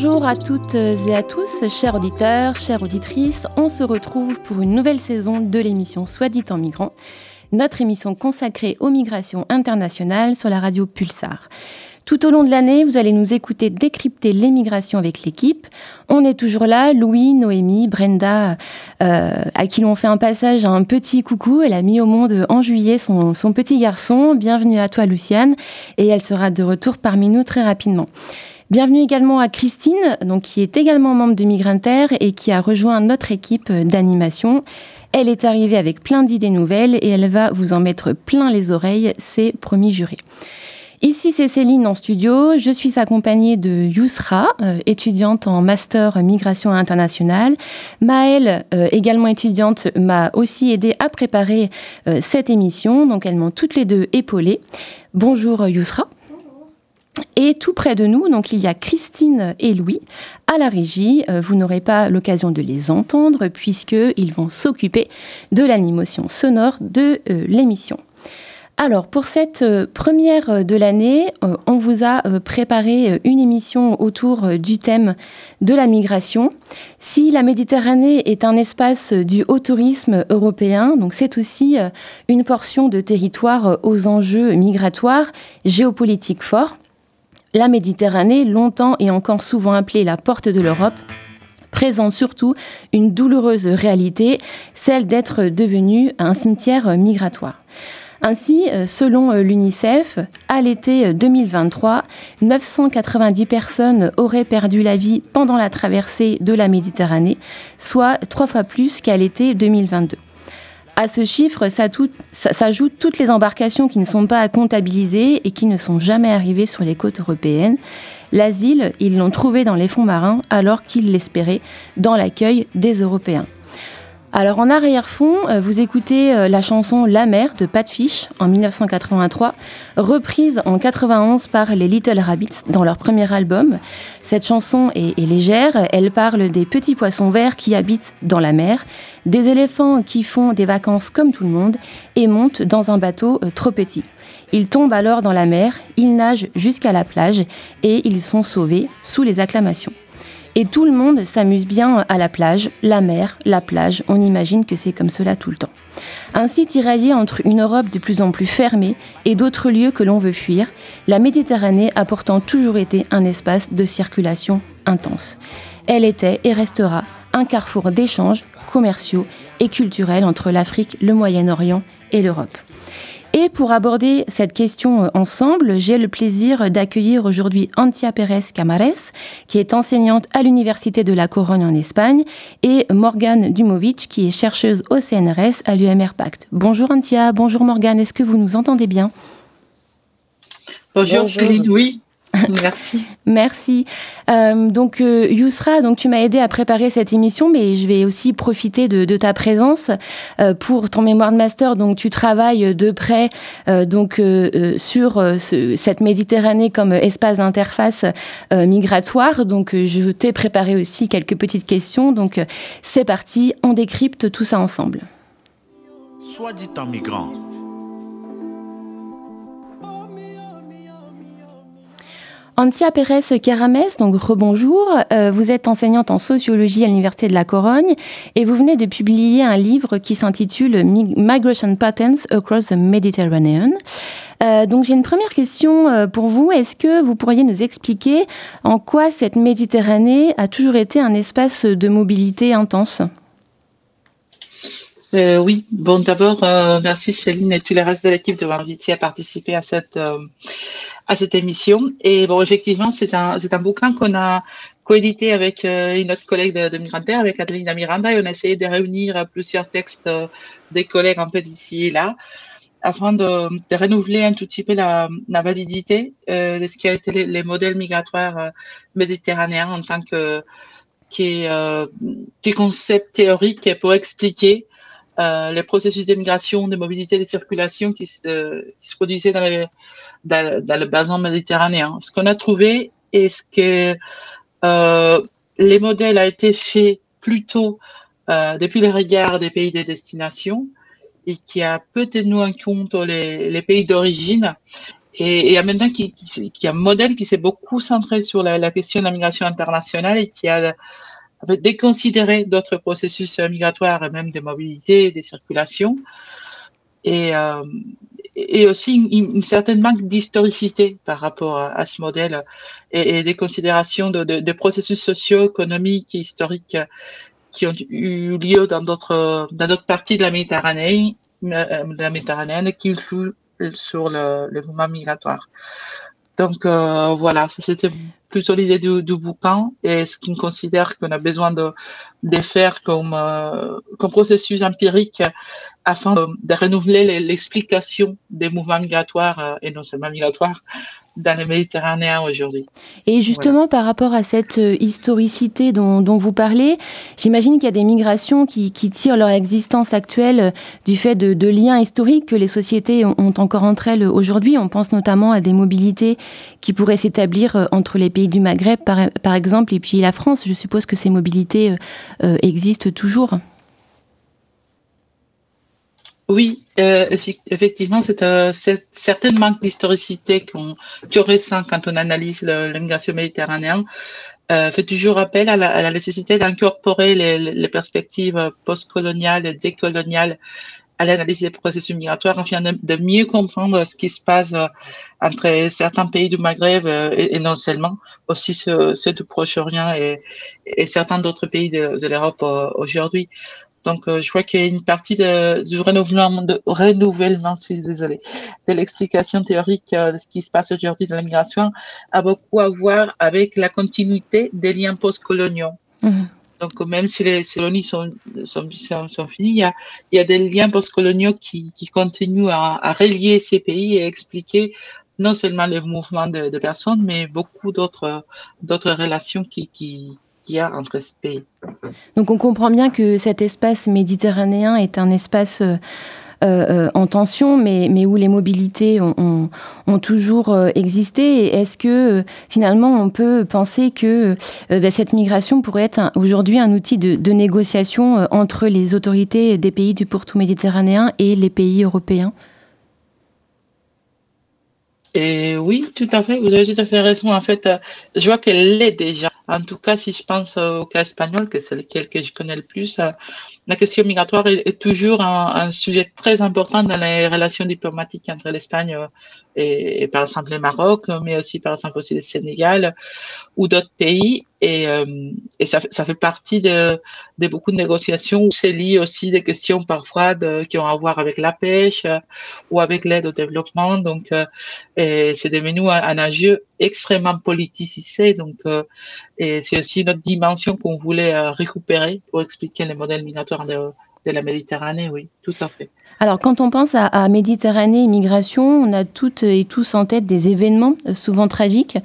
Bonjour à toutes et à tous, chers auditeurs, chères auditrices. On se retrouve pour une nouvelle saison de l'émission Soit dit en migrant, notre émission consacrée aux migrations internationales sur la radio Pulsar. Tout au long de l'année, vous allez nous écouter décrypter les migrations avec l'équipe. On est toujours là, Louis, Noémie, Brenda, euh, à qui l'on fait un passage un petit coucou. Elle a mis au monde en juillet son, son petit garçon. Bienvenue à toi, Luciane. Et elle sera de retour parmi nous très rapidement. Bienvenue également à Christine, donc, qui est également membre de Migranter et qui a rejoint notre équipe d'animation. Elle est arrivée avec plein d'idées nouvelles et elle va vous en mettre plein les oreilles, c'est promis juré. Ici, c'est Céline en studio. Je suis accompagnée de Yousra, euh, étudiante en master migration internationale. Maëlle, euh, également étudiante, m'a aussi aidé à préparer euh, cette émission. Donc, elles m'ont toutes les deux épaulée. Bonjour Yousra. Et tout près de nous, donc il y a Christine et Louis à la régie. vous n'aurez pas l'occasion de les entendre puisqu'ils vont s'occuper de l'animation sonore de l'émission. Alors, pour cette euh, première euh, de l'année, euh, on vous a préparé une émission autour du thème de la migration. Si la Méditerranée est un espace du haut tourisme européen, donc c'est aussi une portion de territoire aux enjeux migratoires géopolitiques forts. La Méditerranée, longtemps et encore souvent appelée la porte de l'Europe, présente surtout une douloureuse réalité, celle d'être devenue un cimetière migratoire. Ainsi, euh, selon euh, l'UNICEF, à l'été 2023, euh, 990 personnes auraient perdu la vie pendant la traversée de la Méditerranée, soit trois fois plus qu'à l'été 2022. À ce chiffre s'ajoutent toutes les embarcations qui ne sont pas à comptabiliser et qui ne sont jamais arrivées sur les côtes européennes. L'asile, ils l'ont trouvé dans les fonds marins alors qu'ils l'espéraient dans l'accueil des Européens. Alors en arrière-fond, euh, vous écoutez euh, la chanson La mer de Pat Fish en 1983, reprise en 91 par les Little Rabbits dans leur premier album. Cette chanson est, légère, elle parle des petits poissons verts qui habitent dans la mer, des éléphants qui font des vacances comme tout le monde et montent dans un bateau euh, trop petit. Ils tombent alors dans la mer, ils nagent jusqu'à la plage et ils sont sauvés sous les acclamations. Et tout le monde s'amuse bien à la plage, la mer, la plage, on imagine que c'est comme cela tout le temps. Ainsi tiraillée entre une Europe de plus en plus fermée et d'autres lieux que l'on veut fuir, la Méditerranée a pourtant toujours été un espace de circulation intense. Elle était et restera un carrefour d'échanges commerciaux et culturels entre l'Afrique, le Moyen-Orient et l'Europe. Et pour aborder cette question euh, ensemble, j'ai le plaisir d'accueillir aujourd'hui Antia Pérez Camares, qui est enseignante à l'Université de la Corogne en Espagne, et Morgane Dumovic, qui est chercheuse au CNRS à l'UMR Pact. Bonjour Antia, bonjour Morgane, est-ce que vous nous entendez bien? Bonjour, bonjour. Céline, oui. Merci. Merci. Euh, donc euh, Yousra, donc tu m'as aidé à préparer cette émission, mais je vais aussi profiter de, ta présence euh, pour ton mémoire de master. Donc tu travailles de près donc sur cette Méditerranée comme espace d'interface migratoire. Donc je t'ai préparé aussi quelques petites questions. Donc c'est parti, on décrypte tout ça ensemble. Soit dit en migrant Antia Pérez Caramès, donc rebonjour. Euh, vous êtes enseignante en sociologie à l'Université de la Corogne et vous venez de publier un livre qui s'intitule Migration Patterns Across the Mediterranean. Euh, donc j'ai une première question euh, pour vous. Est-ce que vous pourriez nous expliquer en quoi cette Méditerranée a toujours été un espace de mobilité intense? Oui, bon d'abord, merci Céline et tous les restes de l'équipe de m'inviter à participer à cette, à cette émission. Et bon, effectivement, c'est un, c'est un bouquin qu'on a coédité avec euh, une autre collègue de, de avec Adelina Miranda, et on a essayé de réunir plusieurs textes euh, des collègues un peu d'ici et là. afin de, renouveler un tout petit peu la, validité de ce qui a été les, modèles migratoires méditerranéens en tant que qui est, concept théorique pour expliquer les processus d'immigration, de mobilité, de circulation qui qui se produisaient dans, les, dans, le bassin méditerranéen. Ce qu'on a trouvé est que euh, les modèles ont été faits plutôt euh, depuis le regard des pays de destination et qui a peu tenu en compte les, pays d'origine. Et, et maintenant, qui, qui, qui, a un modèle qui s'est beaucoup centré sur la, question de la migration internationale et qui a déconsidéré d'autres processus migratoires et même de mobilité, des circulations. Et, euh, et aussi une, certaine manque d'historicité par rapport à, ce modèle et, des considérations de, processus sociaux, économiques et historiques qui ont eu lieu dans d'autres dans d'autres parties de la Méditerranée, euh, de la Méditerranée qui influent sur le, le mouvement migratoire. Donc euh, voilà, c'était plutôt l'idée du, du, bouquin et ce qu'on considère qu'on a besoin de, de faire comme, euh, comme processus empirique afin de, renouveler l'explication des mouvements migratoires euh, et non seulement migratoires dans le Méditerranéen aujourd'hui. Et justement, par rapport à cette euh, historicité dont, dont vous parlez, j'imagine qu'il y a des migrations qui, qui, tirent leur existence actuelle euh, du fait de, de, liens historiques que les sociétés ont, encore entre elles aujourd'hui. On pense notamment à des mobilités qui pourraient s'établir entre les pays du Maghreb, par, par, exemple, et puis la France. Je suppose que ces mobilités euh, existent toujours. Oui, euh, effectivement, c'est euh, certain manque d'historicité qu'on qu ressent quand on analyse l'immigration méditerranéenne. Euh, fait toujours appel à la, à la nécessité d'incorporer les, les, perspectives postcoloniales et décoloniales à l'analyse des processus migratoires afin de, mieux comprendre ce qui se passe euh, entre certains pays du Maghreb euh, et, et non seulement, aussi ceux, ceux du Proche-Orient et, et, certains d'autres pays de, de l'Europe aujourd'hui. Donc, euh, je crois qu'il y a une partie de, du renouvellement, de renouvellement, je suis désolée, de l'explication théorique euh, de ce qui se passe aujourd'hui dans la migration a beaucoup à voir avec la continuité des liens postcoloniaux. Mmh. Donc, même si les colonies sont, sont, sont, sont finies, il y, a, il y, a, des liens postcoloniaux qui, qui continuent à, à, relier ces pays et expliquer non seulement le mouvement de, de personnes, mais beaucoup d'autres relations qui, qui, a entre ces pays. Donc on comprend bien que cet espace méditerranéen est un espace euh, euh, en tension, mais, mais, où les mobilités ont, ont, ont toujours euh, existé. Est-ce que euh, finalement on peut penser que euh, bah, cette migration pourrait être aujourd'hui un outil de, de négociation entre les autorités des pays du pourtour méditerranéen et les pays européens? Et oui, tout à fait, vous avez tout à fait raison. En fait, je vois qu'elle l'est déjà. En tout cas, si je pense au cas espagnol, que c'est lequel que je connais le plus, euh, la question migratoire est, toujours un, un, sujet très important dans les relations diplomatiques entre l'Espagne euh, et, et, par exemple le Maroc, mais aussi par exemple aussi le Sénégal ou d'autres pays. Et, euh, et ça, ça, fait partie de, de, beaucoup de négociations où c'est lié aussi des questions parfois de, qui ont à voir avec la pêche euh, ou avec l'aide au développement. Donc, euh, c'est devenu un, un enjeu extrêmement politisé. Donc, euh, et c'est aussi notre dimension qu'on voulait euh, récupérer pour expliquer les modèles migratoires de, de la Méditerranée. Oui, Alors, quand on pense à, Méditerranée et migration, on a toutes et tous en tête des événements euh, souvent tragiques.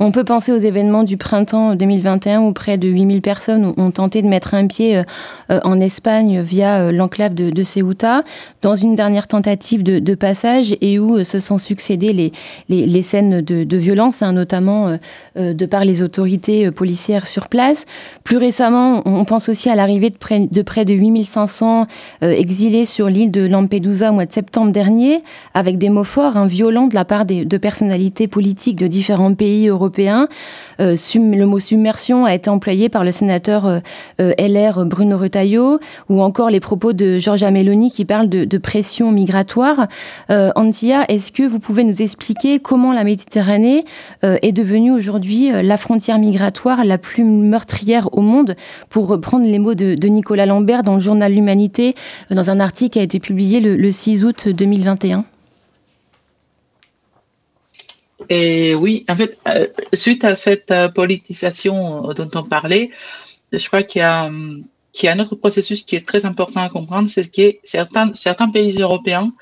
On peut penser aux événements du printemps 2021 où près de 8000 personnes ont tenté de mettre un pied euh, en Espagne via euh, l'enclave de, Ceuta, dans une dernière tentative de, passage et où se sont succédés les, scènes de, de violence, hein, notamment de par les autorités policières sur place. Plus récemment, on pense aussi à l'arrivée de près de, près de 8500 exilés sur l'île de Lampedusa au mois de septembre dernier, avec des mots forts, hein, violents de la part de personnalités politiques de différents pays européens. Euh, le mot submersion a été employé par le sénateur euh, euh LR Bruno Retailleau, ou encore les propos de Giorgia Meloni qui parle de, pression migratoire. Antia, est-ce que vous pouvez nous expliquer comment la Méditerranée est devenue aujourd'hui la frontière migratoire la plus meurtrière au monde, pour reprendre les mots de, de Nicolas Lambert dans le journal L'Humanité, dans un article qui a été publié le, le 6 août 2021 Et oui, en fait, euh, suite à cette euh, politisation dont on parlait, je crois qu'il y a, qu'il y a un autre processus qui est très important à comprendre, c'est que certains pays européens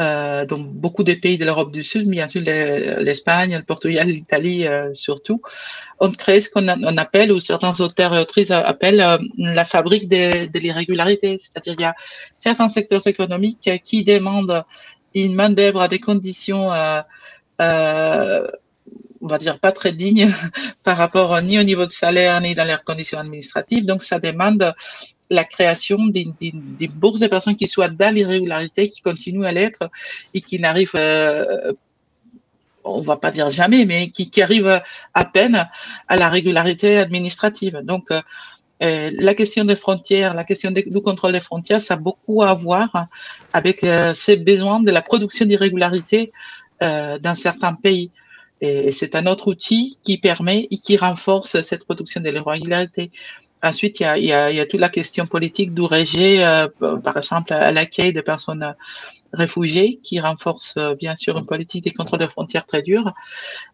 euh, dans beaucoup de pays de l'Europe du Sud, bien sûr l'Espagne, le Portugal, l'Italie euh, surtout, ont créé ce qu'on appelle, ou certains auteurs et autrices appellent euh, la fabrique de, de l'irrégularité. C'est-à-dire qu'il y a certains secteurs économiques qui demandent une main-d'œuvre à des conditions, euh, on va dire, pas très dignes par rapport ni au niveau de salaire, ni dans leurs conditions administratives. Donc, ça demande la création d'une bourse de personnes qui soient dans l'irrégularité, qui continuent à l'être et qui n'arrivent, euh, on va pas dire jamais, mais qui, qui arrivent à peine à la régularité administrative. Donc, euh, euh la question des frontières, la question du contrôle des frontières, ça a beaucoup à voir avec euh, ces besoins de la production d'irrégularité dans certains pays. Et c'est un autre outil qui permet et qui renforce cette production de l'irrégularité. Ensuite, il y a, y a, y a toute la question politique d'ourager, euh, par exemple, à l'accueil des personnes réfugiées, qui renforce euh, bien sûr une politique des contrôles de frontières très dure,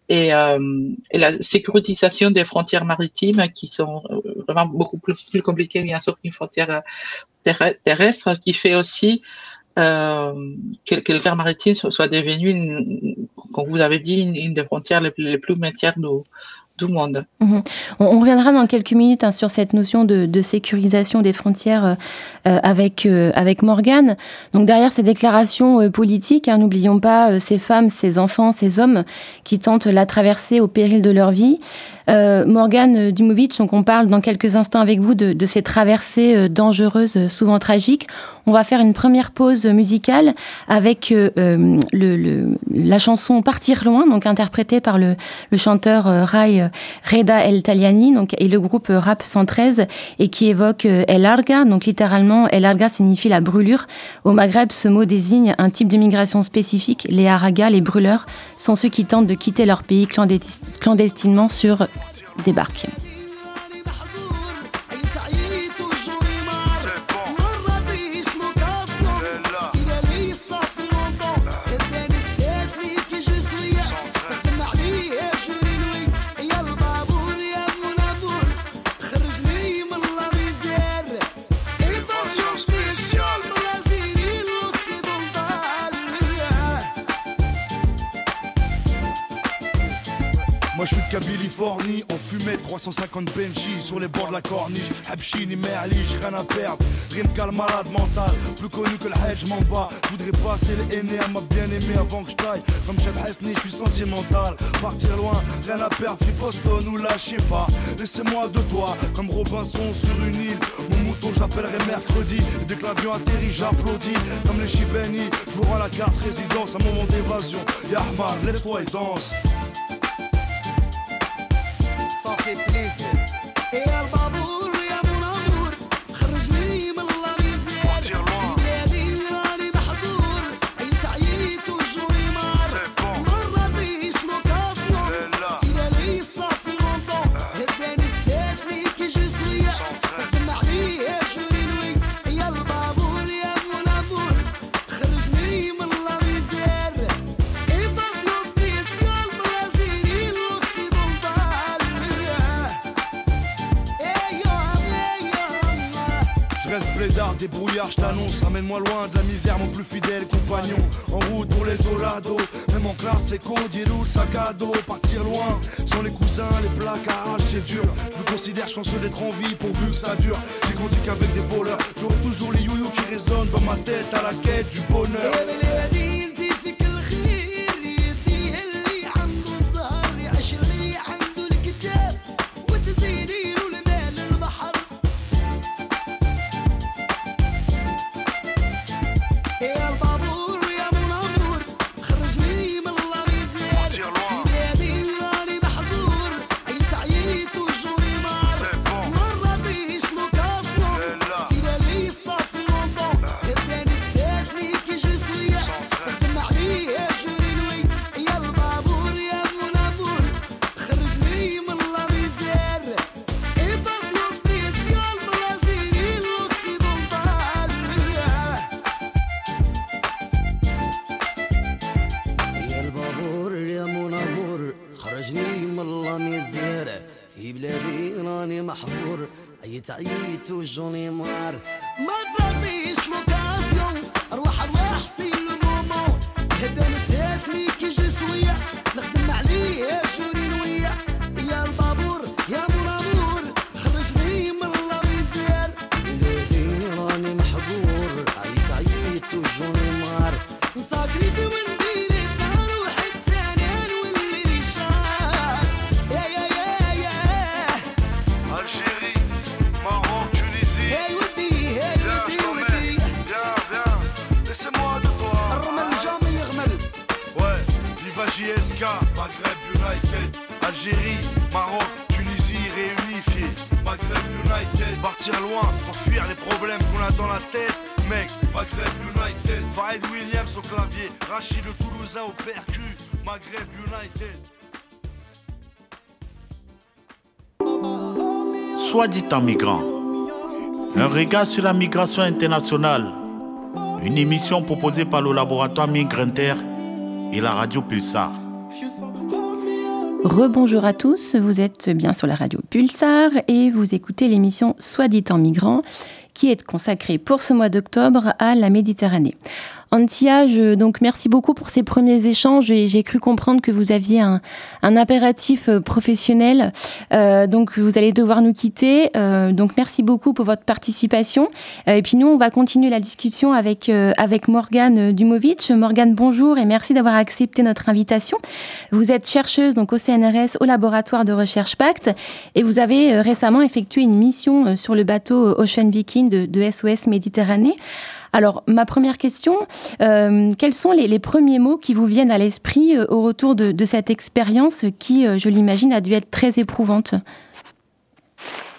et, euh, et, la sécurisation des frontières maritimes, qui sont euh, vraiment beaucoup plus, plus compliquées, bien sûr, qu'une frontière terrestre, qui fait aussi euh, que, que le fer maritime soit, devenu, une, comme vous avez dit, une, des frontières les plus, les plus métières du, Mmh. On, reviendra dans quelques minutes hein, sur cette notion de, sécurisation des frontières euh, avec, euh, avec Morgane. Donc derrière ces déclarations euh, politiques, hein, n'oublions pas euh, ces femmes, ces enfants, ces hommes qui tentent la traversée au péril de leur vie. Euh, Morgane Dumovic, donc on parle dans quelques instants avec vous de, de ces traversées euh, dangereuses, souvent tragiques. On va faire une première pause musicale avec euh, le, le, la chanson Partir loin, donc interprétée par le, le chanteur euh, Rai euh, Reda El Taliani donc, et le groupe Rap 113 et qui évoque El Larga. Donc littéralement, El Larga signifie la brûlure. Au Maghreb, ce mot désigne un type de migration spécifique. Les Aragas, les brûleurs, sont ceux qui tentent de quitter leur pays clandestinement sur débarque. Je suis de Californie, on fumait 350 Benji sur les bords de la corniche. Habchini, Merli, rien à perdre. Rien malade mental, plus connu que le hedge m'en bas. Je voudrais passer les aînés à ma bien-aimée avant que je taille. Comme Cheb Hasni, je suis sentimental. Partir loin, rien à perdre, fi Boston ou lâchez pas. Laissez-moi de toi, comme Robinson sur une île. Mon mouton, j'appellerai mercredi. Et dès que l'avion atterrit, j'applaudis. Comme les Chibeni, je vous rends la carte résidence, un moment d'évasion. Yahmar, lève-toi et danse. E fait plaisir. Et un baboule. Je t'annonce. Amène-moi loin de la misère, mon plus fidèle compagnon. En route pour l'Eldorado, même en classe, c'est dirou, sac à dos. Partir loin, sans les cousins, les placards, c'est dur. Je me considère chanceux d'être en vie pourvu que ça dure. J'ai grandi qu'avec des voleurs, j'aurai toujours les youyou qui résonnent dans ma tête à la quête du bonheur. taillé toujours noir. Dit en migrant. Un regard sur la migration internationale. Une émission proposée par le laboratoire Migrinter et la radio Pulsar. Rebonjour à tous, vous êtes bien sur la radio Pulsar et vous écoutez l'émission Soit dit en migrant qui est consacrée pour ce mois d'octobre à la Méditerranée. Antia, je, donc merci beaucoup pour ces premiers échanges j'ai cru comprendre que vous aviez un, un impératif euh, professionnel, euh, donc vous allez devoir nous quitter. Euh, donc merci beaucoup pour votre participation. Euh, et puis nous, on va continuer la discussion avec euh, avec Morgane Dumovic. Morgane, bonjour et merci d'avoir accepté notre invitation. Vous êtes chercheuse donc au CNRS, au laboratoire de recherche Pacte, et vous avez euh, récemment effectué une mission euh, sur le bateau Ocean Viking de SOS Méditerranée. Alors, ma première question, euh, quels sont les, premiers mots qui vous viennent à l'esprit euh, au retour de, cette expérience qui, euh, je l'imagine, a dû être très éprouvante?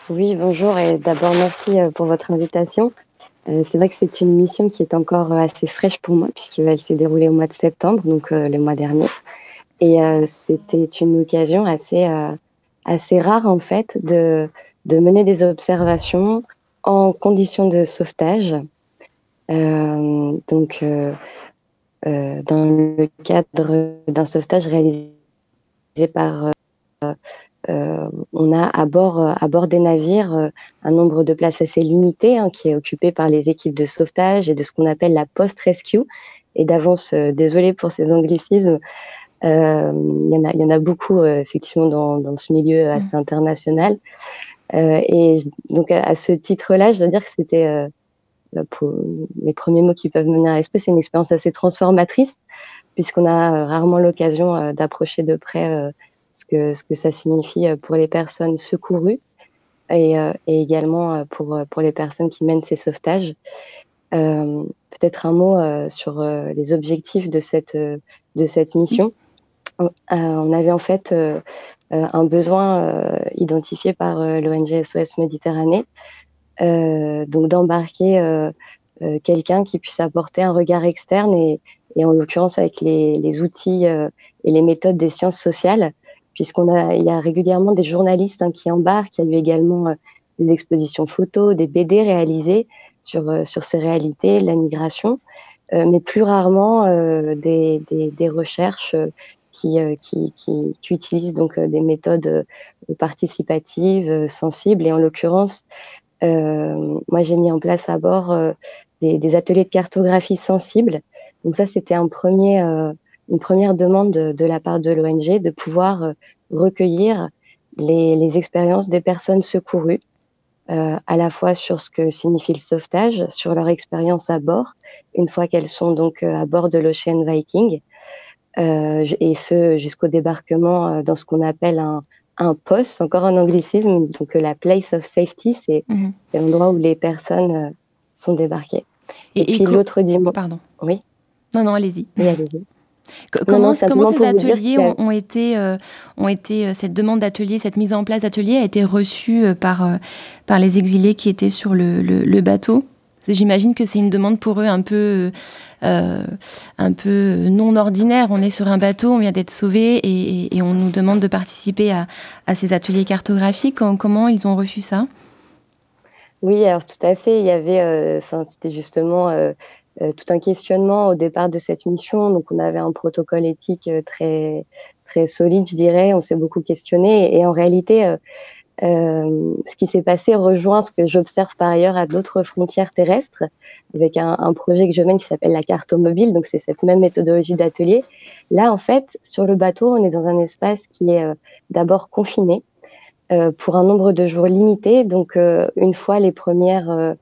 Oui, bonjour et d'abord merci pour votre invitation. C'est vrai que c'est une mission qui est encore assez fraîche pour moi puisqu'elle s'est déroulée au mois de septembre, donc le mois dernier. Et c'était une occasion assez, assez rare en fait de mener des observations en conditions de sauvetage. Euh, donc, euh, euh, dans le cadre d'un sauvetage réalisé par, euh, on a à bord, à bord des navires un nombre de places assez limité hein, qui est occupé par les équipes de sauvetage et de ce qu'on appelle la post-rescue. Et d'avance, désolé pour ces anglicismes, il y en a, il y en a beaucoup effectivement dans, dans ce milieu assez international. et donc à, à ce titre-là, je dois dire que c'était pour les premiers mots qui peuvent mener à l'esprit, c'est une expérience assez transformatrice, puisqu'on a rarement l'occasion d'approcher de près ce, que, ce que ça signifie pour les personnes secourues et, également pour, pour les personnes qui mènent ces sauvetages. Euh, Peut-être un mot euh, sur euh, les objectifs de cette, de cette mission. On, avait en fait un besoin identifié par l'ONG SOS Méditerranée euh, donc d'embarquer euh, euh, quelqu'un qui puisse apporter un regard externe et, et en l'occurrence avec les, les outils et les méthodes des sciences sociales, puisqu'on a, il y a régulièrement des journalistes hein, qui embarquent. Il y a eu également des expositions photos, des BD réalisées sur, sur ces réalités, la migration, euh, mais plus rarement euh, des, des, des, recherches qui, qui, qui, qui, utilisent donc des méthodes participatives, sensibles, et en l'occurrence, euh, moi, j'ai mis en place à bord euh, des, ateliers de cartographie sensible. Donc ça, c'était un premier, euh, une première demande de, la part de l'ONG de pouvoir recueillir les, expériences des personnes secourues, euh, à la fois sur ce que signifie le sauvetage, sur leur expérience à bord, une fois qu'elles sont donc à bord de l'Ocean Viking, euh, et ce jusqu'au débarquement dans ce qu'on appelle un, un poste, encore un anglicisme, donc la place of safety, c'est mmh. l'endroit où les personnes euh, sont débarquées. Et, et, et puis l'autre dimanche. Pardon. Oui. Non, non, allez-y. Oui, allez-y. Comment, non, non, comment ces ateliers ont, ont, été, euh, ont été, euh, cette demande d'atelier, cette mise en place d'atelier a été reçue euh, par, euh, par les exilés qui étaient sur le, le, le bateau? J'imagine que c'est une demande pour eux un peu, euh, un peu non ordinaire. On est sur un bateau, on vient d'être sauvé et, on nous demande de participer à, à ces ateliers cartographiques. Comment ils ont reçu ça? Oui, alors tout à fait. Il y avait, euh, c'était justement euh, tout un questionnement au départ de cette mission. Donc, on avait un protocole éthique très, très solide, je dirais. On s'est beaucoup questionné et en réalité, euh, ce qui s'est passé rejoint ce que j'observe par ailleurs à d'autres frontières terrestres, avec un, projet que je mène qui s'appelle la carte mobile. Donc, c'est cette même méthodologie d'atelier. Là, en fait, sur le bateau, on est dans un espace qui est euh, d'abord confiné euh, pour un nombre de jours limité. Donc, une fois les premières,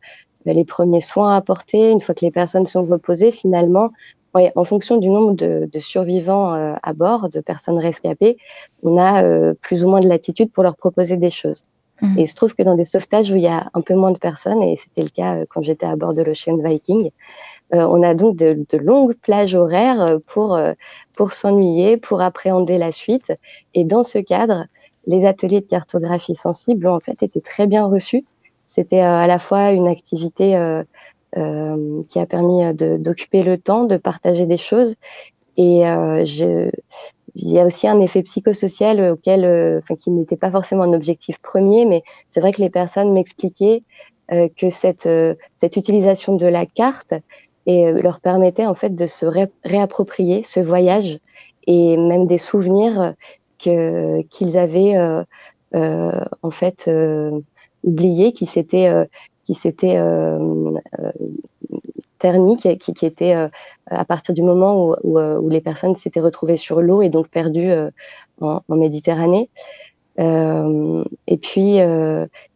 les premiers soins apportés, une fois que les personnes sont reposées, finalement, Ouais, en fonction du nombre de, de survivants euh, à bord, de personnes rescapées, on a euh, plus ou moins de latitude pour leur proposer des choses. Mmh. Et il se trouve que dans des sauvetages où il y a un peu moins de personnes, et c'était le cas euh, quand j'étais à bord de l'Ocean Viking, on a donc de, de, longues plages horaires pour, pour s'ennuyer, pour appréhender la suite. Et dans ce cadre, les ateliers de cartographie sensible ont en fait été très bien reçus. C'était à la fois une activité euh, qui a permis d'occuper le temps, de partager des choses. Et je, il y a aussi un effet psychosocial auquel, qui n'était pas forcément un objectif premier, mais c'est vrai que les personnes m'expliquaient euh, que cette, cette utilisation de la carte et, leur permettait en fait de se réapproprier ce voyage et même des souvenirs qu'ils avaient euh, en fait oubliés, qui s'étaient qui s'était euh, euh, terni, qui, était euh, à partir du moment où, les personnes s'étaient retrouvées sur l'eau et donc perdues en, Méditerranée. Et puis,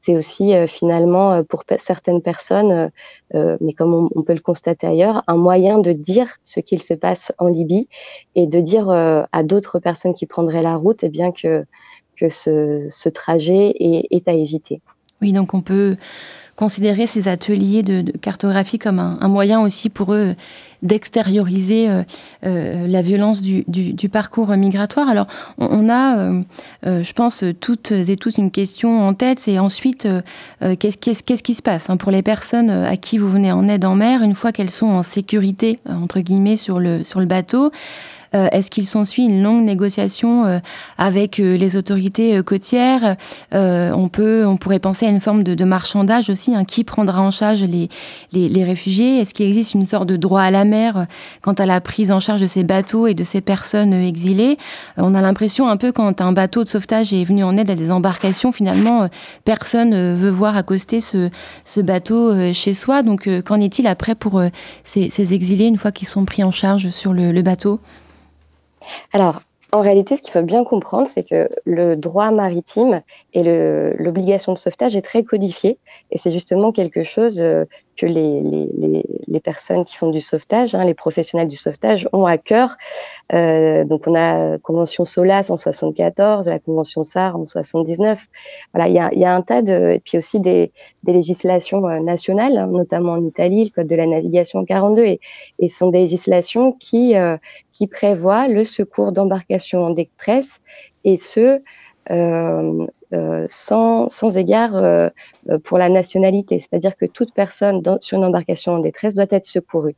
c'est aussi finalement pour certaines personnes, mais comme on, peut le constater ailleurs, un moyen de dire ce qu'il se passe en Libye et de dire à d'autres personnes qui prendraient la route, eh bien que ce trajet est, est à éviter. Oui, donc on peut considérer ces ateliers de, cartographie comme un, moyen aussi pour eux d'extérioriser euh, euh, la violence du, parcours migratoire. Alors, on, a, euh, je pense, toutes et tous une question en tête, c'est ensuite, qu'est-ce qu qu qui se passe hein, pour les personnes à qui vous venez en aide en mer, une fois qu'elles sont en sécurité, entre guillemets, sur le, bateau? Est-ce qu'il s'ensuit une longue négociation euh, avec euh, les autorités euh, côtières? Euh, on, peut, on pourrait penser à une forme de, de marchandage aussi. Hein, qui prendra en charge les, les, les réfugiés? Est-ce qu'il existe une sorte de droit à la mer euh, quant à la prise en charge de ces bateaux et de ces personnes euh, exilées? Euh, On a l'impression un peu quand un bateau de sauvetage est venu en aide à des embarcations, finalement, euh, personne euh, veut voir accoster ce, ce bateau euh, chez soi. Donc euh, qu'en est-il après pour euh, ces, ces exilés une fois qu'ils sont pris en charge sur le, le bateau? Alors, en réalité, ce qu'il faut bien comprendre, c'est que le droit maritime et l'obligation de sauvetage est très codifié. Et c'est justement quelque chose euh, que les, les, les, personnes qui font du sauvetage, hein, les professionnels du sauvetage, ont à cœur. Euh, donc, on a la Convention SOLAS en 74, la Convention SAR en 79. Voilà, il y a, y a un tas de. Et puis aussi des, des législations euh, nationales, hein, notamment en Italie, le Code de la navigation 42. Et, et ce sont des législations qui, euh, qui prévoient le secours d'embarcations en détresse et ce, euh, euh, sans, sans, égard euh, pour la nationalité. C'est-à-dire que toute personne dans, sur une embarcation en détresse doit être secourue.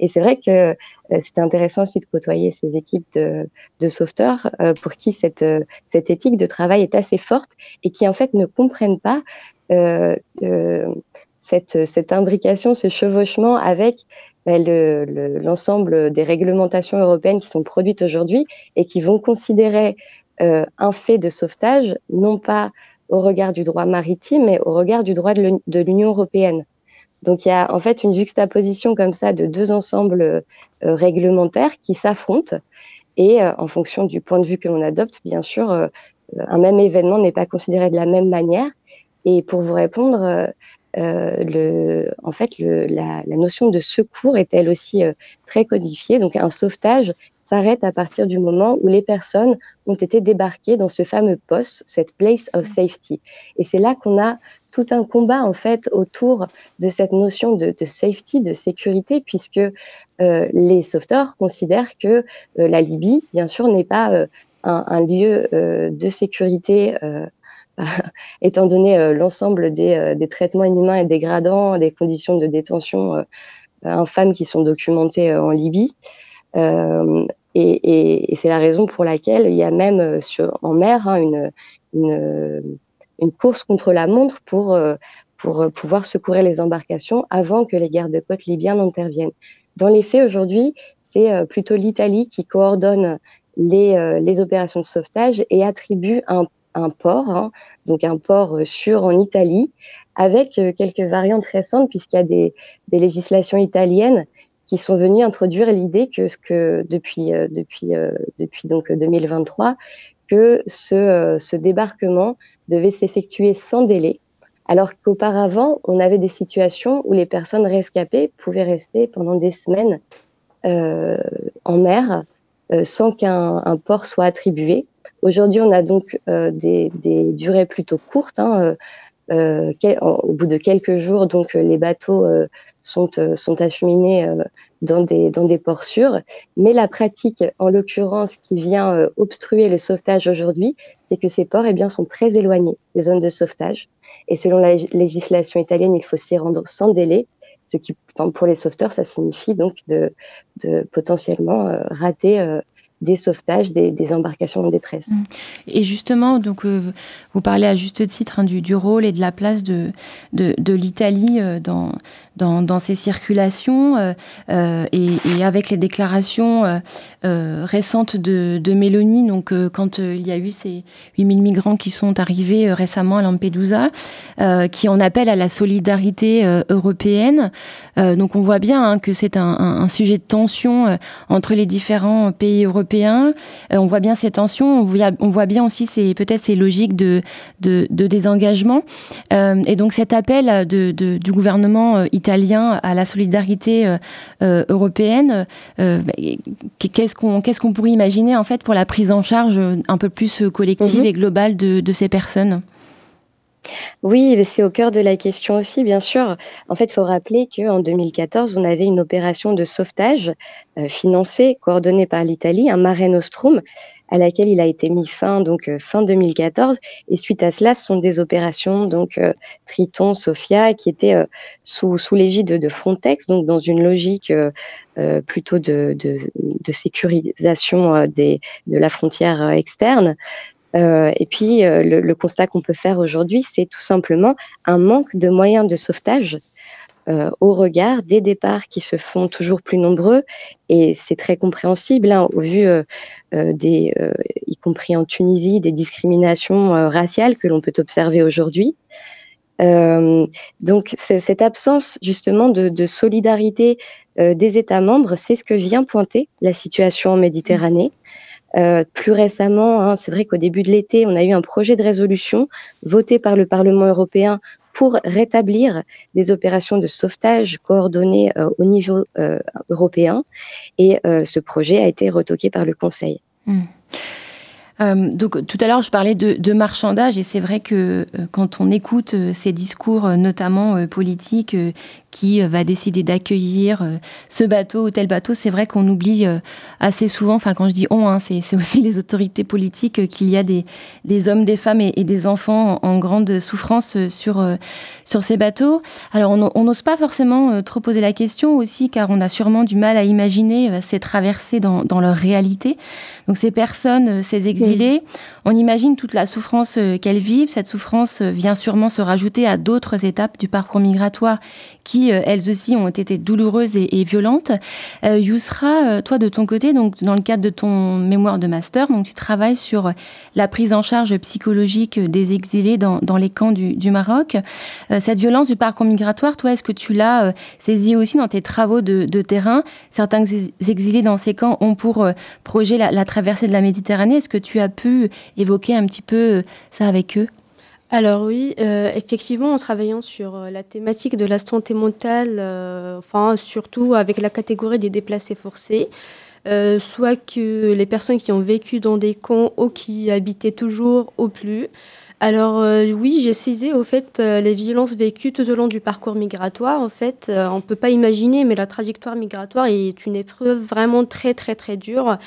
Et c'est vrai que euh, c'était intéressant aussi de côtoyer ces équipes de, sauveteurs euh, pour qui cette, euh, cette éthique de travail est assez forte et qui en fait ne comprennent pas cette, cette imbrication, ce chevauchement avec l'ensemble le, le, des réglementations européennes qui sont produites aujourd'hui et qui vont considérer euh, un fait de sauvetage, non pas au regard du droit maritime, mais au regard du droit de l'Union européenne. Donc il y a en fait une juxtaposition comme ça de deux ensembles euh, réglementaires qui s'affrontent et euh, en fonction du point de vue que l'on adopte, bien sûr, euh, un même événement n'est pas considéré de la même manière. Et pour vous répondre, euh, euh en fait, la, notion de secours est elle aussi euh, très codifiée. Donc un sauvetage, s'arrête à partir du moment où les personnes ont été débarquées dans ce fameux poste, cette place of safety. Et c'est là qu'on a tout un combat en fait autour de cette notion de, safety, de sécurité, puisque euh, les sauveteurs considèrent que euh, la Libye, bien sûr, n'est pas euh, un, lieu de sécurité. Étant donné l'ensemble des, traitements inhumains et dégradants, des conditions de détention infâmes qui sont documentées en Libye. Et, c'est la raison pour laquelle il y a même euh, en mer hein, une, course contre la montre pour, euh, pour pouvoir secourir les embarcations avant que les gardes-côtes libyens n'interviennent. Dans les faits, aujourd'hui, c'est euh, plutôt l'Italie qui coordonne les, opérations de sauvetage et attribue un, port, hein, donc un port sûr en Italie, avec quelques variantes récentes, puisqu'il y a des législations italiennes qui sont venus introduire l'idée que, depuis, euh, depuis, euh, depuis donc 2023, que ce, euh, débarquement devait s'effectuer sans délai, alors qu'auparavant, on avait des situations où les personnes rescapées pouvaient rester pendant des semaines euh, en mer euh, sans qu'un port soit attribué. Aujourd'hui, on a donc euh, des, durées plutôt courtes. Hein, au bout de quelques jours, donc les bateaux sont, sont acheminés dans des, ports sûrs. Mais la pratique, en l'occurrence, qui vient obstruer le sauvetage aujourd'hui, c'est que ces ports eh bien, sont très éloignés des zones de sauvetage. Et selon la législation italienne, il faut s'y rendre sans délai, ce qui, pour les sauveteurs, ça signifie donc de potentiellement rater des sauvetages, des, embarcations en détresse. Mmh. Et justement, donc, euh, vous parlez à juste titre hein, du, rôle et de la place de, l'Italie euh, dans, ces circulations euh, et, avec les déclarations récentes de, de Mélanie, donc, quand il y a eu ces 8000 migrants qui sont arrivés récemment à Lampedusa, qui en appellent à la solidarité européenne. donc on voit bien hein, que c'est un, sujet de tension entre les différents pays européens euh, on voit bien ces tensions, on voit, on voit bien aussi ces, peut-être ces logiques de, de, désengagement. Euh, et donc cet appel de, du gouvernement euh, italien à la solidarité européenne, bah, qu'est-ce qu'on qu'est-ce qu'on pourrait imaginer en fait pour la prise en charge un peu plus collective mhm. et globale de, de ces personnes? Oui, c'est au cœur de la question aussi, bien sûr. En fait, il faut rappeler qu'en 2014, on avait une opération de sauvetage euh, financée, coordonnée par l'Italie, un Mare Nostrum, à laquelle il a été mis fin donc euh, fin 2014. Et suite à cela, ce sont des opérations donc euh, Triton, Sophia, qui étaient sous, l'égide de Frontex, donc dans une logique plutôt de, sécurisation de la frontière externe. Euh, et puis, euh, le, constat qu'on peut faire aujourd'hui, c'est tout simplement un manque de moyens de sauvetage euh, au regard des départs qui se font toujours plus nombreux. Et c'est très compréhensible hein, au vu des, y compris en Tunisie, des discriminations raciales que l'on peut observer aujourd'hui. donc, cette absence justement de, de solidarité des États membres, c'est ce que vient pointer la situation en Méditerranée. Euh, plus récemment, hein, c'est vrai qu'au début de l'été, on a eu un projet de résolution voté par le Parlement européen pour rétablir des opérations de sauvetage coordonnées euh, au niveau euh, européen. Et ce projet a été retoqué par le Conseil. Hmm. Donc tout à l'heure, je parlais de, marchandage et c'est vrai que quand on écoute ces discours, notamment politiques, qui va décider d'accueillir ce bateau ou tel bateau, c'est vrai qu'on oublie assez souvent, enfin quand je dis on, hein, c'est aussi les autorités politiques, qu'il y a des, hommes, des femmes et, des enfants en, grande souffrance sur, sur ces bateaux. Alors on n'ose pas forcément trop poser la question aussi, car on a sûrement du mal à imaginer ces traversées dans leur réalité. Donc ces personnes, ces exilés, on imagine toute la souffrance euh, qu'elles vivent. Cette souffrance euh, vient sûrement se rajouter à d'autres étapes du parcours migratoire qui, euh, elles aussi, ont été douloureuses et, violentes. Euh, Yousra, toi, de ton côté, donc dans le cadre de ton mémoire de master, donc tu travailles sur la prise en charge psychologique des exilés dans, les camps du, Maroc. cette violence du parcours migratoire, toi, est-ce que tu l'as saisi aussi dans tes travaux de, terrain? Certains exilés dans ces camps ont pour projet la, la traversée de la Méditerranée. Est-ce que tu as pu évoquer un petit peu euh, ça avec eux alors oui, euh, effectivement, en travaillant sur euh, la thématique de la santé mentale, enfin surtout avec la catégorie des déplacés forcés, soit que les personnes qui ont vécu dans des camps ou qui habitaient toujours au plus. Alors oui, j'ai saisi au fait les violences vécues tout au long du parcours migratoire. En fait, on ne peut pas imaginer, mais la trajectoire migratoire est une épreuve vraiment très très très dure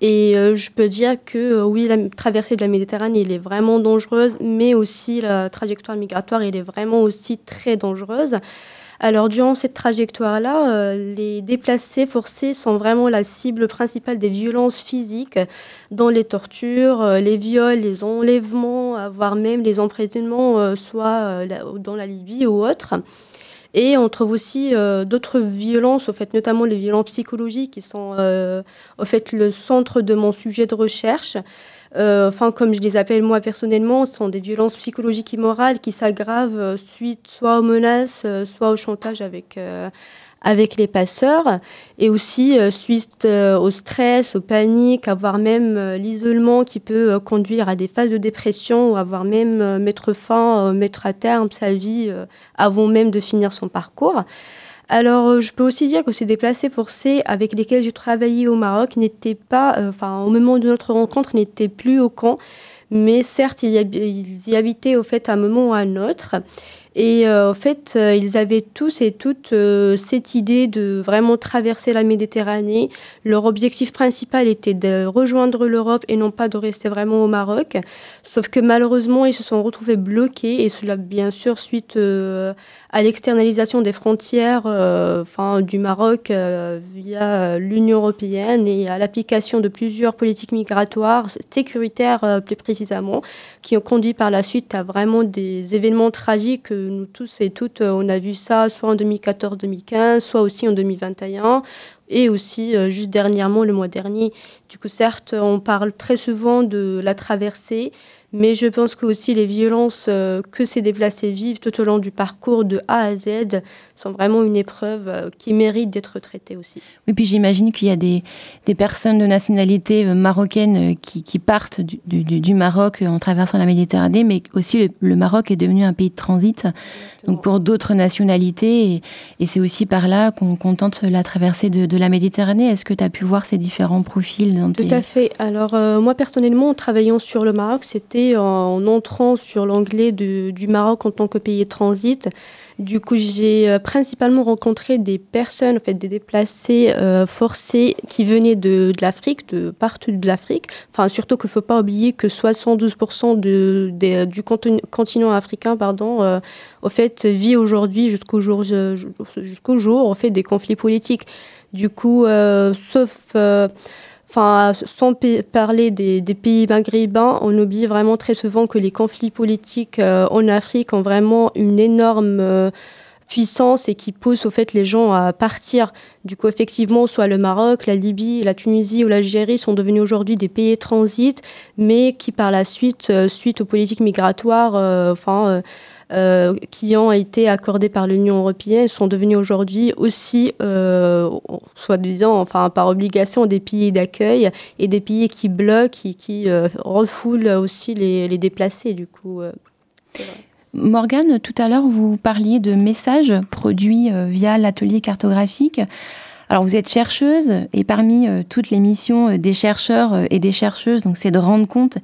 et euh, je peux dire que euh, oui, la traversée de la Méditerranée, elle est vraiment dangereuse, mais aussi la trajectoire migratoire, elle est vraiment aussi très dangereuse. Alors durant cette trajectoire-là, euh, les déplacés forcés sont vraiment la cible principale des violences physiques, dont les tortures, les viols, les enlèvements, voire même les emprisonnements, soit dans la Libye ou autre. Et on trouve aussi euh, d'autres violences, au fait, notamment les violences psychologiques, qui sont euh, au fait le centre de mon sujet de recherche. Euh, enfin, comme je les appelle moi personnellement, ce sont des violences psychologiques et morales qui s'aggravent suite soit aux menaces, soit au chantage avec avec les passeurs et aussi euh, suite euh, au stress, au panique, avoir même euh, l'isolement qui peut conduire à des phases de dépression ou avoir même mettre fin, mettre à terme sa vie avant même de finir son parcours. Alors, je peux aussi dire que ces déplacés forcés avec lesquels j'ai travaillé au Maroc n'étaient pas, enfin, au moment de notre rencontre, n'étaient plus au camp, mais certes, ils y, habitaient au fait à un moment ou à un autre. Et euh, en fait, euh, ils avaient tous et toutes euh, cette idée de vraiment traverser la Méditerranée. Leur objectif principal était de rejoindre l'Europe et non pas de rester vraiment au Maroc. Sauf que malheureusement, ils se sont retrouvés bloqués et cela, bien sûr, suite à l'externalisation des frontières enfin, du Maroc via l'Union européenne et à l'application de plusieurs politiques migratoires sécuritaires plus précisément, qui ont conduit par la suite à vraiment des événements tragiques nous tous et toutes, euh, on a vu ça soit en 2014-2015, soit aussi en 2021 et aussi euh, juste dernièrement, le mois dernier. Du coup, certes, on parle très souvent de la traversée, mais je pense que aussi les violences euh, que ces déplacés vivent tout au long du parcours de A à Z sont vraiment une épreuve euh, qui mérite d'être traitée aussi. Oui, puis j'imagine qu'il y a des, des, personnes de nationalité euh, marocaine qui, qui partent du, du, du, Maroc en traversant la Méditerranée, mais aussi le, Maroc est devenu un pays de transit, donc pour d'autres nationalités, et, et c'est aussi par là qu'on tente la traversée de, de la Méditerranée. Est-ce que tu as pu voir ces différents profils dans Tout à fait. Alors moi personnellement, en travaillant sur le Maroc, c'était en entrant sur l'anglais du Maroc en tant que pays de transit. Du coup, j'ai euh, principalement rencontré des personnes, en fait, des déplacés euh, forcés qui venaient de, l'Afrique, de partout de l'Afrique. Enfin, surtout qu'il ne faut pas oublier que 72% de, du continent africain, pardon, euh, au fait, vit aujourd'hui jusqu'au jour, au fait, des conflits politiques. Du coup, sauf Enfin, sans parler des, pays maghrébins, on oublie vraiment très souvent que les conflits politiques euh, en Afrique ont vraiment une énorme euh, puissance et qui poussent au fait les gens à partir. Du coup, effectivement, soit le Maroc, la Libye, la Tunisie ou l'Algérie sont devenus aujourd'hui des pays transit, mais qui par la suite, euh, suite aux politiques migratoires, enfin euh, qui ont été accordés par l'Union européenne sont devenus aujourd'hui aussi, euh, soi-disant, enfin par obligation, des pays d'accueil et des pays qui bloquent et qui euh, refoulent aussi les, déplacés. Du coup, Morgane, tout à l'heure, vous parliez de messages produits via l'atelier cartographique. Alors vous êtes chercheuse et parmi euh, toutes les missions euh, des chercheurs euh, et des chercheuses, donc c'est de rendre compte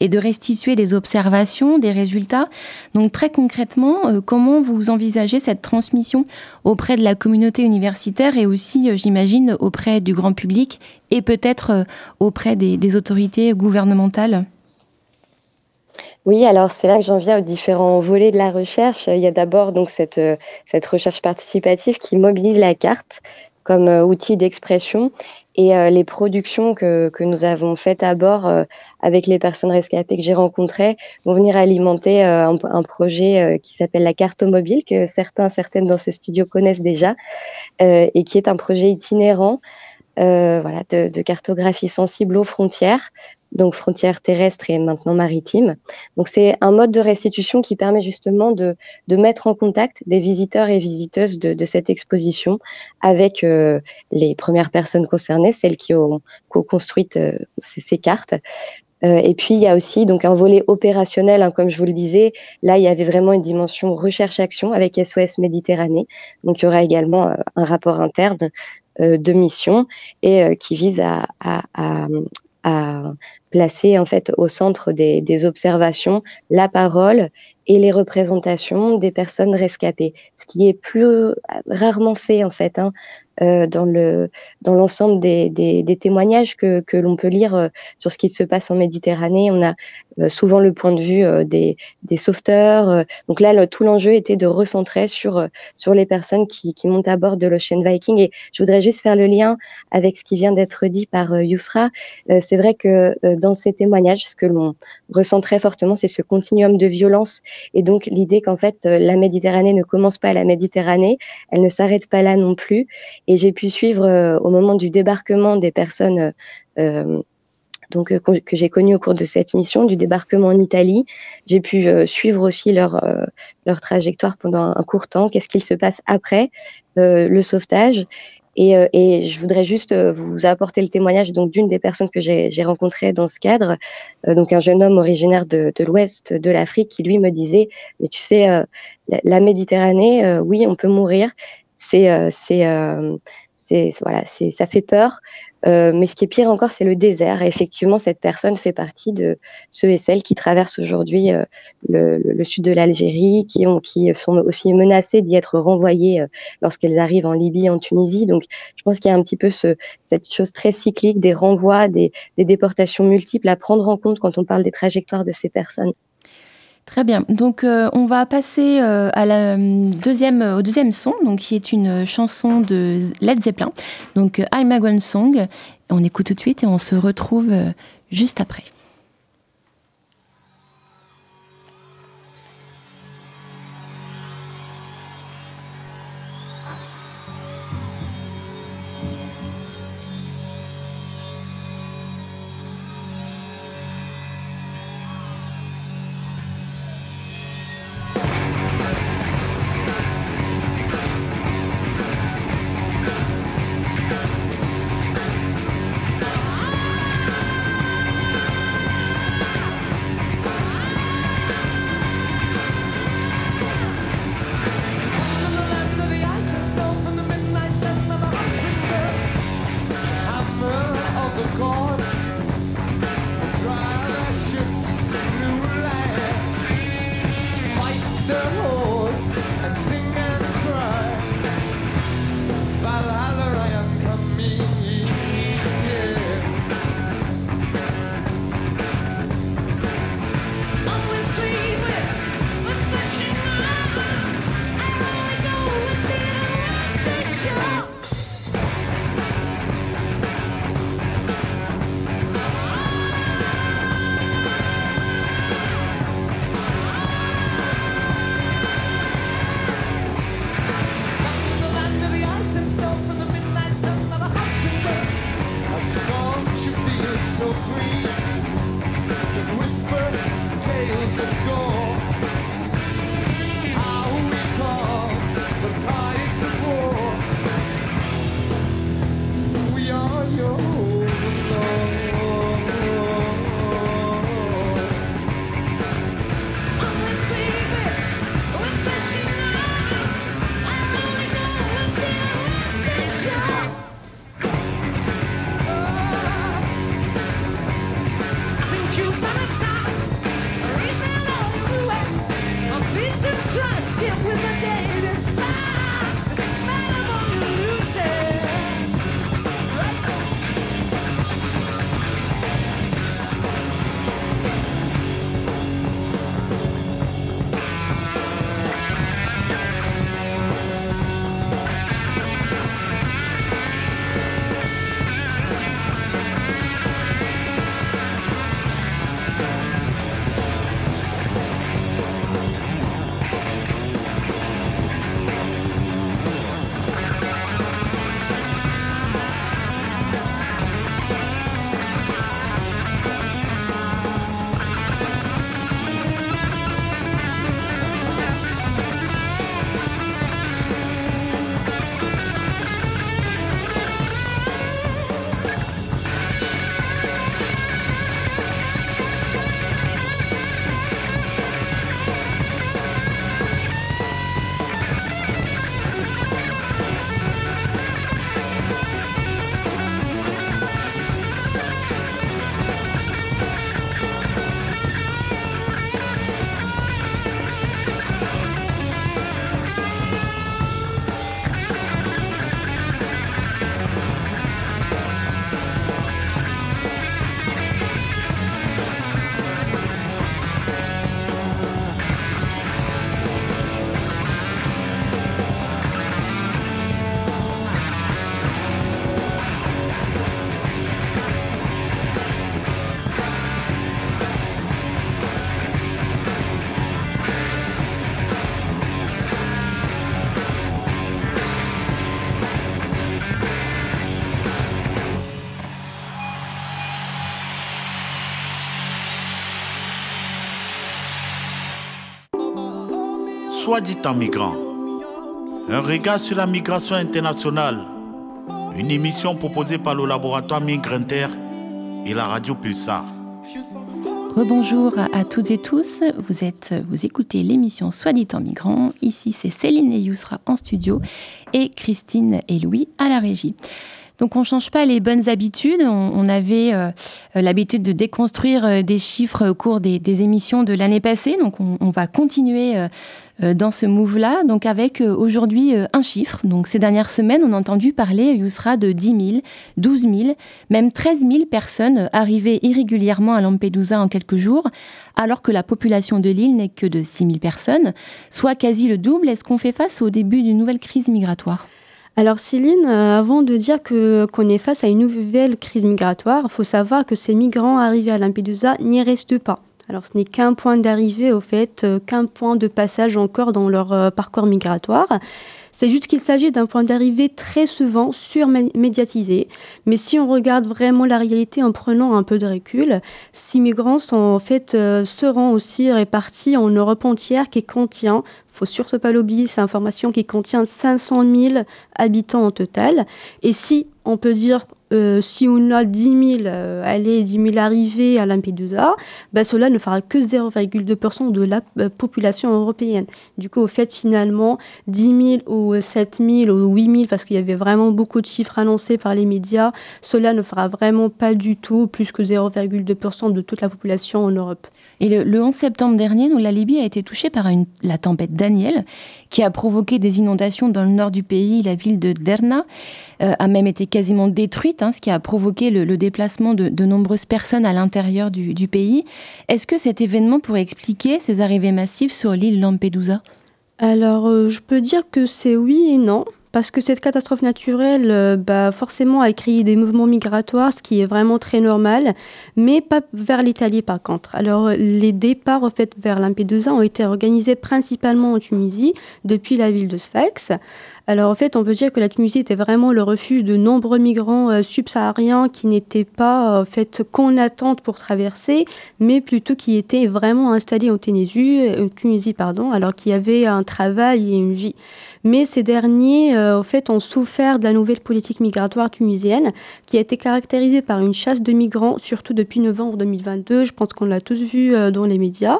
et de restituer des observations, des résultats. Donc très concrètement, comment vous envisagez cette transmission auprès de la communauté universitaire et aussi, j'imagine, auprès du grand public et peut-être auprès des, autorités gouvernementales? Oui, alors c'est là que j'en viens aux différents volets de la recherche. Il y a d'abord donc cette recherche participative qui mobilise la carte comme euh, outil d'expression. Et euh, les productions que, que, nous avons faites à bord euh, avec les personnes rescapées que j'ai rencontrées vont venir alimenter un, projet qui s'appelle la carte mobile, que certains, certaines dans ce studio connaissent déjà, et qui est un projet itinérant voilà, de, cartographie sensible aux frontières, donc frontières terrestres et maintenant maritimes. Donc c'est un mode de restitution qui permet justement de, mettre en contact des visiteurs et visiteuses de, cette exposition avec euh, les premières personnes concernées, celles qui ont co-construit euh, ces, cartes. Euh, et puis il y a aussi donc un volet opérationnel, hein, comme je vous le disais. Là, il y avait vraiment une dimension recherche-action avec SOS Méditerranée. Donc il y aura également un rapport interne de mission et qui vise à, à placer en fait au centre des, observations la parole et les représentations des personnes rescapées, ce qui est plus rarement fait en fait. Hein. Euh, dans le dans l'ensemble des, des, des, témoignages que, que l'on peut lire euh, sur ce qui se passe en Méditerranée. On a euh, souvent le point de vue des, des sauveteurs. donc là, tout l'enjeu était de recentrer sur sur les personnes qui, qui montent à bord de l'Ocean Viking. Et je voudrais juste faire le lien avec ce qui vient d'être dit par Yousra. C'est vrai que dans ces témoignages, ce que l'on ressent très fortement, c'est ce continuum de violence et donc l'idée qu'en fait la Méditerranée ne commence pas à la Méditerranée, elle ne s'arrête pas là non plus. Et j'ai pu suivre euh, au moment du débarquement des personnes euh, euh, donc, que j'ai connues au cours de cette mission, du débarquement en Italie. J'ai pu suivre aussi leur, leur trajectoire pendant un court temps. Qu'est-ce qu'il se passe après le sauvetage? Et, je voudrais juste vous apporter le témoignage donc d'une des personnes que j'ai rencontrées dans ce cadre, donc un jeune homme originaire de l'ouest de l'Afrique qui lui me disait, mais tu sais, la Méditerranée, oui, on peut mourir, c'est euh, c'est euh, c'est voilà, c'est ça fait peur. Euh, mais ce qui est pire encore, c'est le désert. Effectivement, cette personne fait partie de ceux et celles qui traversent aujourd'hui euh, le, sud de l'Algérie, qui, ont, qui sont aussi menacées d'y être renvoyées euh, lorsqu'elles arrivent en Libye, en Tunisie. Donc, je pense qu'il y a un petit peu ce, cette chose très cyclique des renvois, des déportations multiples à prendre en compte quand on parle des trajectoires de ces personnes. Très bien. Donc, euh, on va passer euh, à la deuxième, au deuxième son, donc, qui est une chanson de Led Zeppelin, donc I'm a Song. On écoute tout de suite et on se retrouve euh, juste après. Soit dit en migrant. Un regard sur la migration internationale. Une émission proposée par le laboratoire Migrinter et la radio Pulsar. Rebonjour à toutes et tous. Vous êtes, vous écoutez l'émission Soit dit en migrant. Ici, c'est Céline et Yousra en studio et Christine et Louis à la régie. Donc on ne change pas les bonnes habitudes. On, avait euh, l'habitude de déconstruire euh, des chiffres au cours des, émissions de l'année passée. Donc on, va continuer euh, dans ce move-là. Donc avec aujourd'hui un chiffre. Donc ces dernières semaines, on a entendu parler, Yousra, de 10 000, 12 000, même 13 000 personnes arrivées irrégulièrement à Lampedusa en quelques jours, alors que la population de l'île n'est que de 6 000 personnes, soit quasi le double. Est-ce qu'on fait face au début d'une nouvelle crise migratoire? Alors Céline, euh, avant de dire que qu'on est face à une nouvelle crise migratoire, il faut savoir que ces migrants arrivés à Lampedusa n'y restent pas. Alors ce n'est qu'un point d'arrivée au fait, euh, qu'un point de passage encore dans leur euh, parcours migratoire. C'est juste qu'il s'agit d'un point d'arrivée très souvent surmédiatisé. Mais si on regarde vraiment la réalité en prenant un peu de recul, ces migrants fait seront aussi répartis en Europe entière qui contient faut surtout pas l'oublier, c'est information qui contient 500 000 habitants en total. Et si on peut dire euh, si on a 10 000 euh, allées, 10 000 arrivées à Lampedusa, ben cela ne fera que 0,2% de la euh, population européenne. Du coup, au fait, finalement, 10 000 ou 7 000 ou 8 000, parce qu'il y avait vraiment beaucoup de chiffres annoncés par les médias, cela ne fera vraiment pas du tout plus que 0,2% de toute la population en Europe. Et le, 11 septembre dernier, nous, la Libye a été touchée par la tempête Daniel, qui a provoqué des inondations dans le nord du pays. La ville de Derna euh, a même été quasiment détruite, hein, ce qui a provoqué le, déplacement de, nombreuses personnes à l'intérieur du, du pays. Est-ce que cet événement pourrait expliquer ces arrivées massives sur l'île Lampedusa? Alors, euh, je peux dire que c'est oui et non. Parce que cette catastrophe naturelle, euh, bah, forcément, a créé des mouvements migratoires, ce qui est vraiment très normal, mais pas vers l'Italie par contre. Alors, les départs en fait, vers Lampedusa ont été organisés principalement en Tunisie, depuis la ville de Sfax. Alors en fait, on peut dire que la Tunisie était vraiment le refuge de nombreux migrants euh, subsahariens qui n'étaient pas en fait qu'en attente pour traverser, mais plutôt qui étaient vraiment installés en Tunisie, en euh, Tunisie pardon, alors qu'il y avait un travail et une vie. Mais ces derniers, euh, fait, ont souffert de la nouvelle politique migratoire tunisienne, qui a été caractérisée par une chasse de migrants, surtout depuis novembre 2022. Je pense qu'on l'a tous vu euh, dans les médias.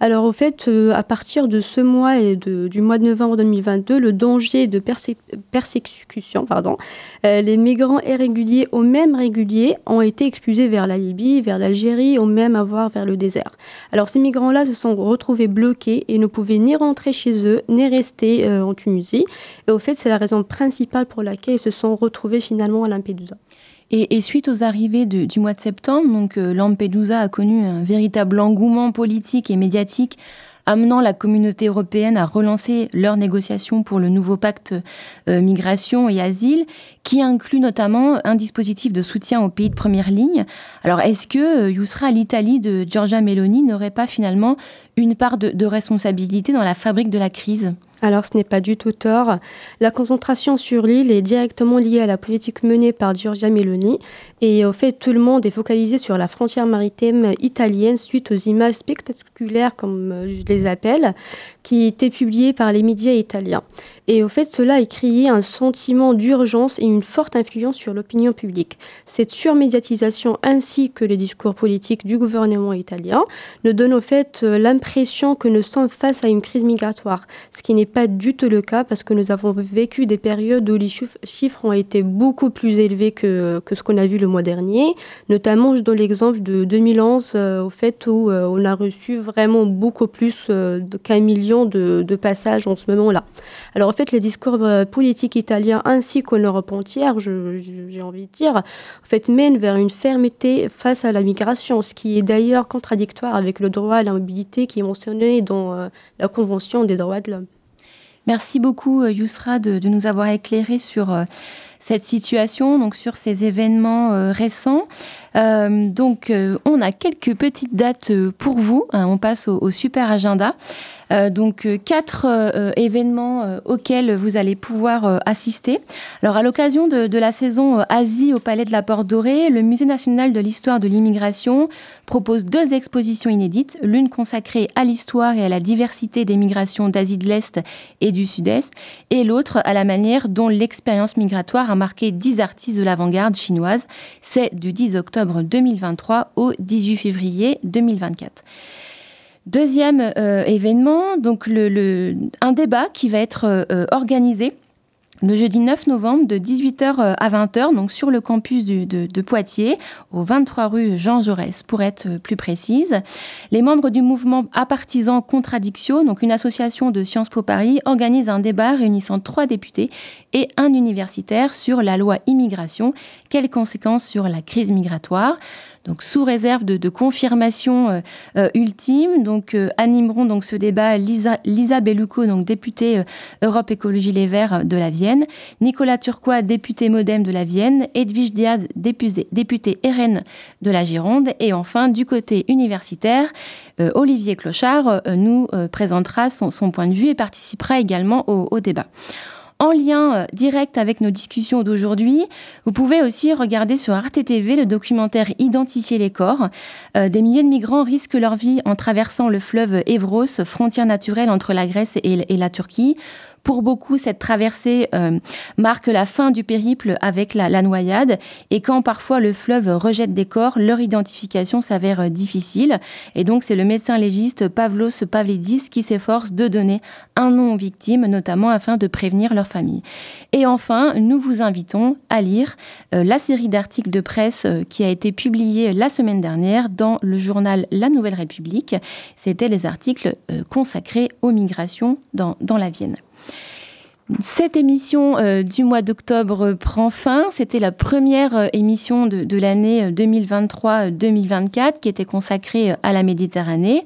Alors, au fait, euh, à partir de ce mois et du mois de novembre 2022, le danger de persécution, pardon, les migrants irréguliers ou même réguliers ont été expulsés vers la Libye, vers l'Algérie ou même à voir vers le désert. Alors, ces migrants-là se sont retrouvés bloqués et ne pouvaient ni rentrer chez eux, ni rester en Tunisie. Et au fait, c'est la raison principale pour laquelle ils se sont retrouvés finalement à Lampedusa. Et, suite aux arrivées du mois de septembre, donc euh, Lampedusa a connu un véritable engouement politique et médiatique amenant la communauté européenne à relancer leurs négociations pour le nouveau pacte euh, migration et asile, qui inclut notamment un dispositif de soutien aux pays de première ligne. Alors, est-ce que euh, Yousra, l'Italie de Giorgia Meloni, n'aurait pas finalement une part de responsabilité dans la fabrique de la crise? Alors ce n'est pas du tout tort. La concentration sur l'île est directement liée à la politique menée par Giorgia Meloni et au fait tout le monde est focalisé sur la frontière maritime italienne suite aux images spectaculaires comme euh, je les appelle qui étaient publiées par les médias italiens. Et au fait, cela a créé un sentiment d'urgence et une forte influence sur l'opinion publique. Cette surmédiatisation ainsi que les discours politiques du gouvernement italien nous donnent au fait euh, l'impression que nous sommes face à une crise migratoire, ce qui n'est pas du tout le cas parce que nous avons vécu des périodes où les chiffres ont été beaucoup plus élevés que, que ce qu'on a vu le mois dernier. Notamment, donne l'exemple de 2011, euh, au fait où euh, on a reçu vraiment beaucoup plus qu'un million de, de passages en ce moment-là. Alors en fait, les discours euh, politiques italiens ainsi qu'en Europe entière, j'ai envie de dire, en fait, mènent vers une fermeté face à la migration, ce qui est d'ailleurs contradictoire avec le droit à la mobilité qui est mentionné dans euh, la Convention des droits de l'homme. Merci beaucoup, euh, Yousra, de, nous avoir éclairé sur cette situation, donc sur ces événements récents. donc, on a quelques petites dates pour vous. Hein, on passe au super agenda. Euh, donc euh, quatre euh, événements auxquels vous allez pouvoir assister. Alors à l'occasion de, la saison Asie au Palais de la Porte Dorée, le Musée national de l'histoire de l'immigration propose deux expositions inédites, l'une consacrée à l'histoire et à la diversité des migrations d'Asie de l'Est et du Sud-Est, et l'autre à la manière dont l'expérience migratoire a marqué 10 artistes de l'avant-garde chinoise. C'est du 10 octobre 2023 au 18 février 2024. Deuxième euh, événement, donc le, un débat qui va être euh, organisé le jeudi 9 novembre de 18h euh, à 20h, donc sur le campus de, Poitiers, au 23 rue Jean Jaurès, pour être euh, plus précise. Les membres du mouvement à partisans Contradiction, donc une association de Sciences Po Paris, organisent un débat réunissant trois députés et un universitaire sur la loi immigration, quelles conséquences sur la crise migratoire donc sous réserve de, confirmation euh, euh, ultime. Donc euh, animeront donc ce débat Lisa, Lisa donc députée Europe Écologie Les Verts de la Vienne, Nicolas Turquois, député MoDem de la Vienne, Edwige Diaz, député, député RN de la Gironde, et enfin du côté universitaire, Olivier Clochard nous présentera son, point de vue et participera également au débat en lien euh, direct avec nos discussions d'aujourd'hui, vous pouvez aussi regarder sur Arte TV le documentaire Identifier les corps. Euh, des milliers de migrants risquent leur vie en traversant le fleuve Evros, frontière naturelle entre la Grèce et la Turquie. Pour beaucoup, cette traversée euh, marque la fin du périple avec la, noyade. Et quand parfois le fleuve rejette des corps, leur identification s'avère euh, difficile. Et donc, c'est le médecin légiste Pavlos Pavlidis qui s'efforce de donner un nom aux victimes, notamment afin de prévenir leur famille. Et enfin, nous vous invitons à lire euh, la série d'articles de presse qui a été publiée la semaine dernière dans le journal La Nouvelle République. C'était les articles consacrés aux migrations dans, dans la Vienne. Cette émission euh, du mois d'octobre prend fin. C'était la première euh, émission de, de l'année 2023-2024 euh, qui était consacrée à la Méditerranée.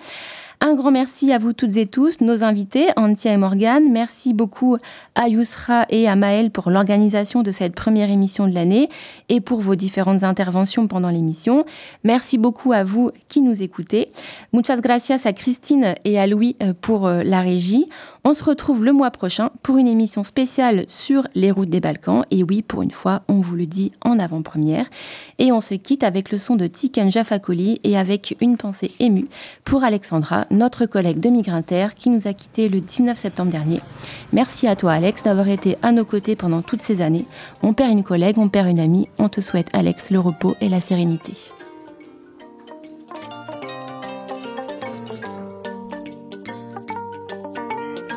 Un grand merci à vous toutes et tous, nos invités, Antia et Morgane. Merci beaucoup à Yousra et à Maël pour l'organisation de cette première émission de l'année et pour vos différentes interventions pendant l'émission. Merci beaucoup à vous qui nous écoutez. Muchas gracias à Christine et à Louis pour la régie. On se retrouve le mois prochain pour une émission spéciale sur les routes des Balkans. Et oui, pour une fois, on vous le dit en avant-première. Et on se quitte avec le son de Tiken Jafakoli et avec une pensée émue pour Alexandra, notre collègue de Migrinter qui nous a quittés le 19 septembre dernier. Merci à toi Alex d'avoir été à nos côtés pendant toutes ces années. On perd une collègue, on perd une amie. On te souhaite Alex le repos et la sérénité.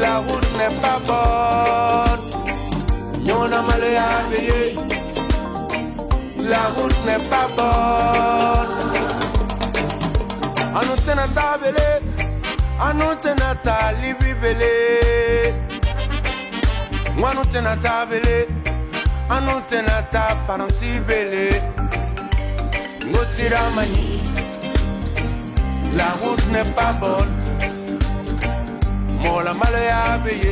La route n'est pas bonne, yon malo ya beye. La route n'est pas bonne. Anutena tabele anu tena ta libi bele ngwanu tena ta bele anu tena ta faransi bele ngosira mani la route n'est pas bonne mola malo ya beye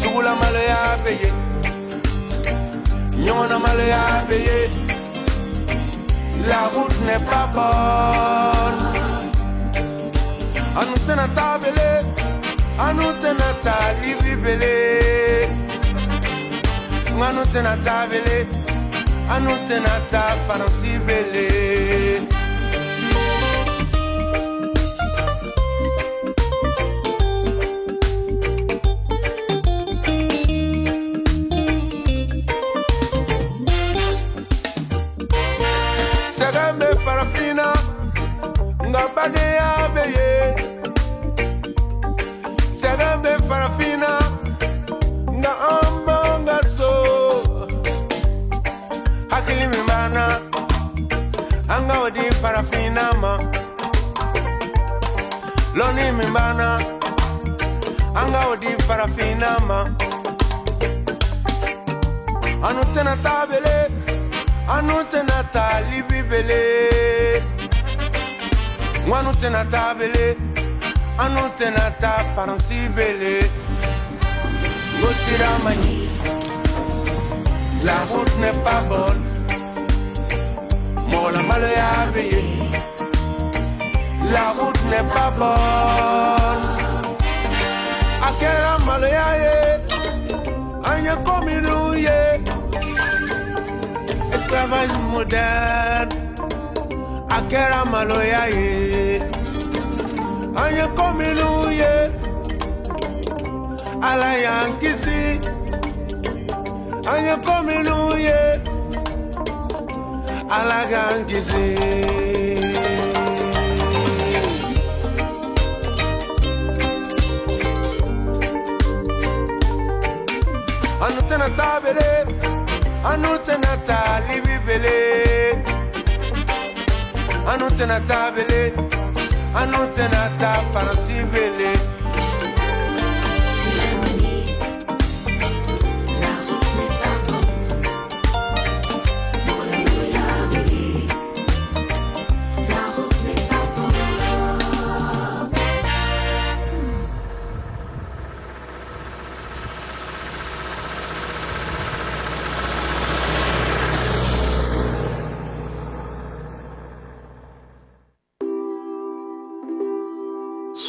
sugula malo ya beye nyona malo ya beye la route n'est pas bonne. Anu tena ta bele. Anu tena ta libi bele. Anu tena ta bele. Anu tena ta faransi bele farafina ma anu tɛna taa bele anu tɛna taa libi bele ŋanu tɛna taa bele anu tɛna taa faransi bele. Ngo sira man ɲi La route n'est pas bonne. Mon la La route n'est pas bonne. akẹ́rẹ́ mọ̀lẹ́yà yẹ ẹ̀yẹ kọ́mìnú yẹ esclavage modern akẹ́rẹ́ mọ̀lẹ́yà yẹ ẹ̀yẹ kọ́mìnú yẹ alayankisi ẹ̀yẹ kọ́mìnú yẹ alagankisi. Tabele anu tena talibi bele anu tena tabele anu tena ta faransi bele